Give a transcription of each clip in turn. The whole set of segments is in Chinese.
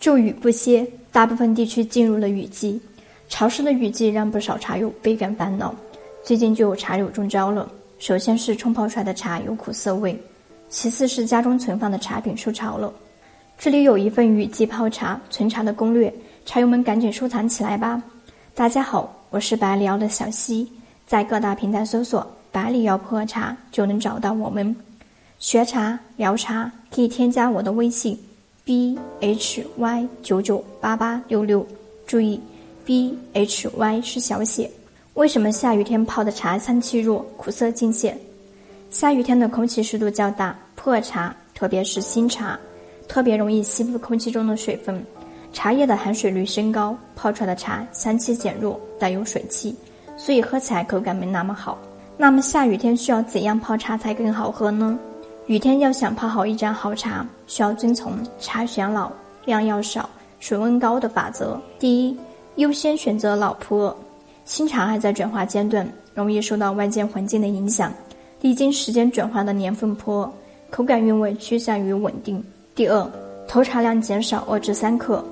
骤雨不歇，大部分地区进入了雨季。潮湿的雨季让不少茶友倍感烦恼。最近就有茶友中招了。首先是冲泡出来的茶有苦涩味，其次是家中存放的茶品受潮了。这里有一份雨季泡茶存茶的攻略，茶友们赶紧收藏起来吧。大家好，我是百里瑶的小溪，在各大平台搜索“百里瑶普洱茶”就能找到我们。学茶聊茶可以添加我的微信：b h y 九九八八六六，注意。B H Y 是小写。为什么下雨天泡的茶香气弱、苦涩尽显？下雨天的空气湿度较大，普洱茶特别是新茶，特别容易吸附空气中的水分，茶叶的含水率升高，泡出来的茶香气减弱，带有水汽，所以喝起来口感没那么好。那么下雨天需要怎样泡茶才更好喝呢？雨天要想泡好一盏好茶，需要遵从茶选老、量要少、水温高的法则。第一。优先选择老普洱，新茶还在转化阶段，容易受到外界环境的影响。历经时间转化的年份普洱，口感韵味趋向于稳定。第二，投茶量减少二至三克。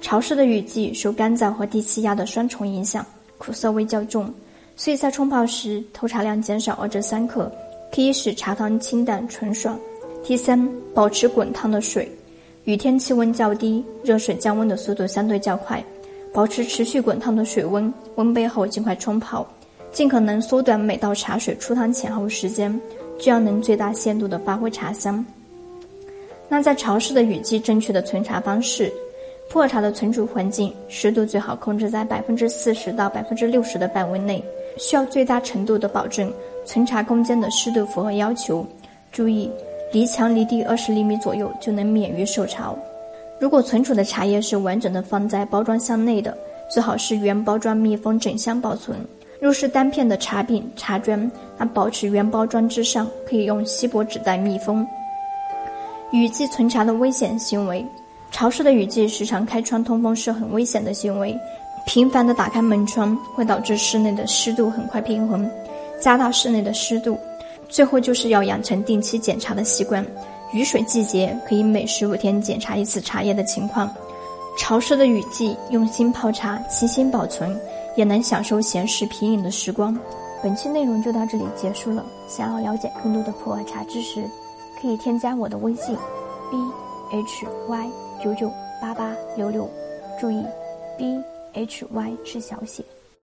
潮湿的雨季受干燥和低气压的双重影响，苦涩味较重，所以在冲泡时投茶量减少二至三克，可以使茶汤清淡纯爽。第三，保持滚烫的水。雨天气温较低，热水降温的速度相对较快。保持持续滚烫的水温，温杯后尽快冲泡，尽可能缩短每道茶水出汤前后时间，这样能最大限度的发挥茶香。那在潮湿的雨季，正确的存茶方式，普洱茶的存储环境湿度最好控制在百分之四十到百分之六十的范围内，需要最大程度的保证存茶空间的湿度符合要求。注意，离墙离地二十厘米左右就能免于受潮。如果存储的茶叶是完整的放在包装箱内的，最好是原包装密封整箱保存。若是单片的茶饼、茶砖，那保持原包装之上可以用锡箔纸袋密封。雨季存茶的危险行为：潮湿的雨季时常开窗通风是很危险的行为。频繁的打开门窗会导致室内的湿度很快平衡，加大室内的湿度。最后就是要养成定期检查的习惯。雨水季节可以每十五天检查一次茶叶的情况，潮湿的雨季用心泡茶，细心保存，也能享受闲时品饮的时光。本期内容就到这里结束了。想要了解更多的普洱茶知识，可以添加我的微信：b h y 九九八八六六，注意，b h y 是小写。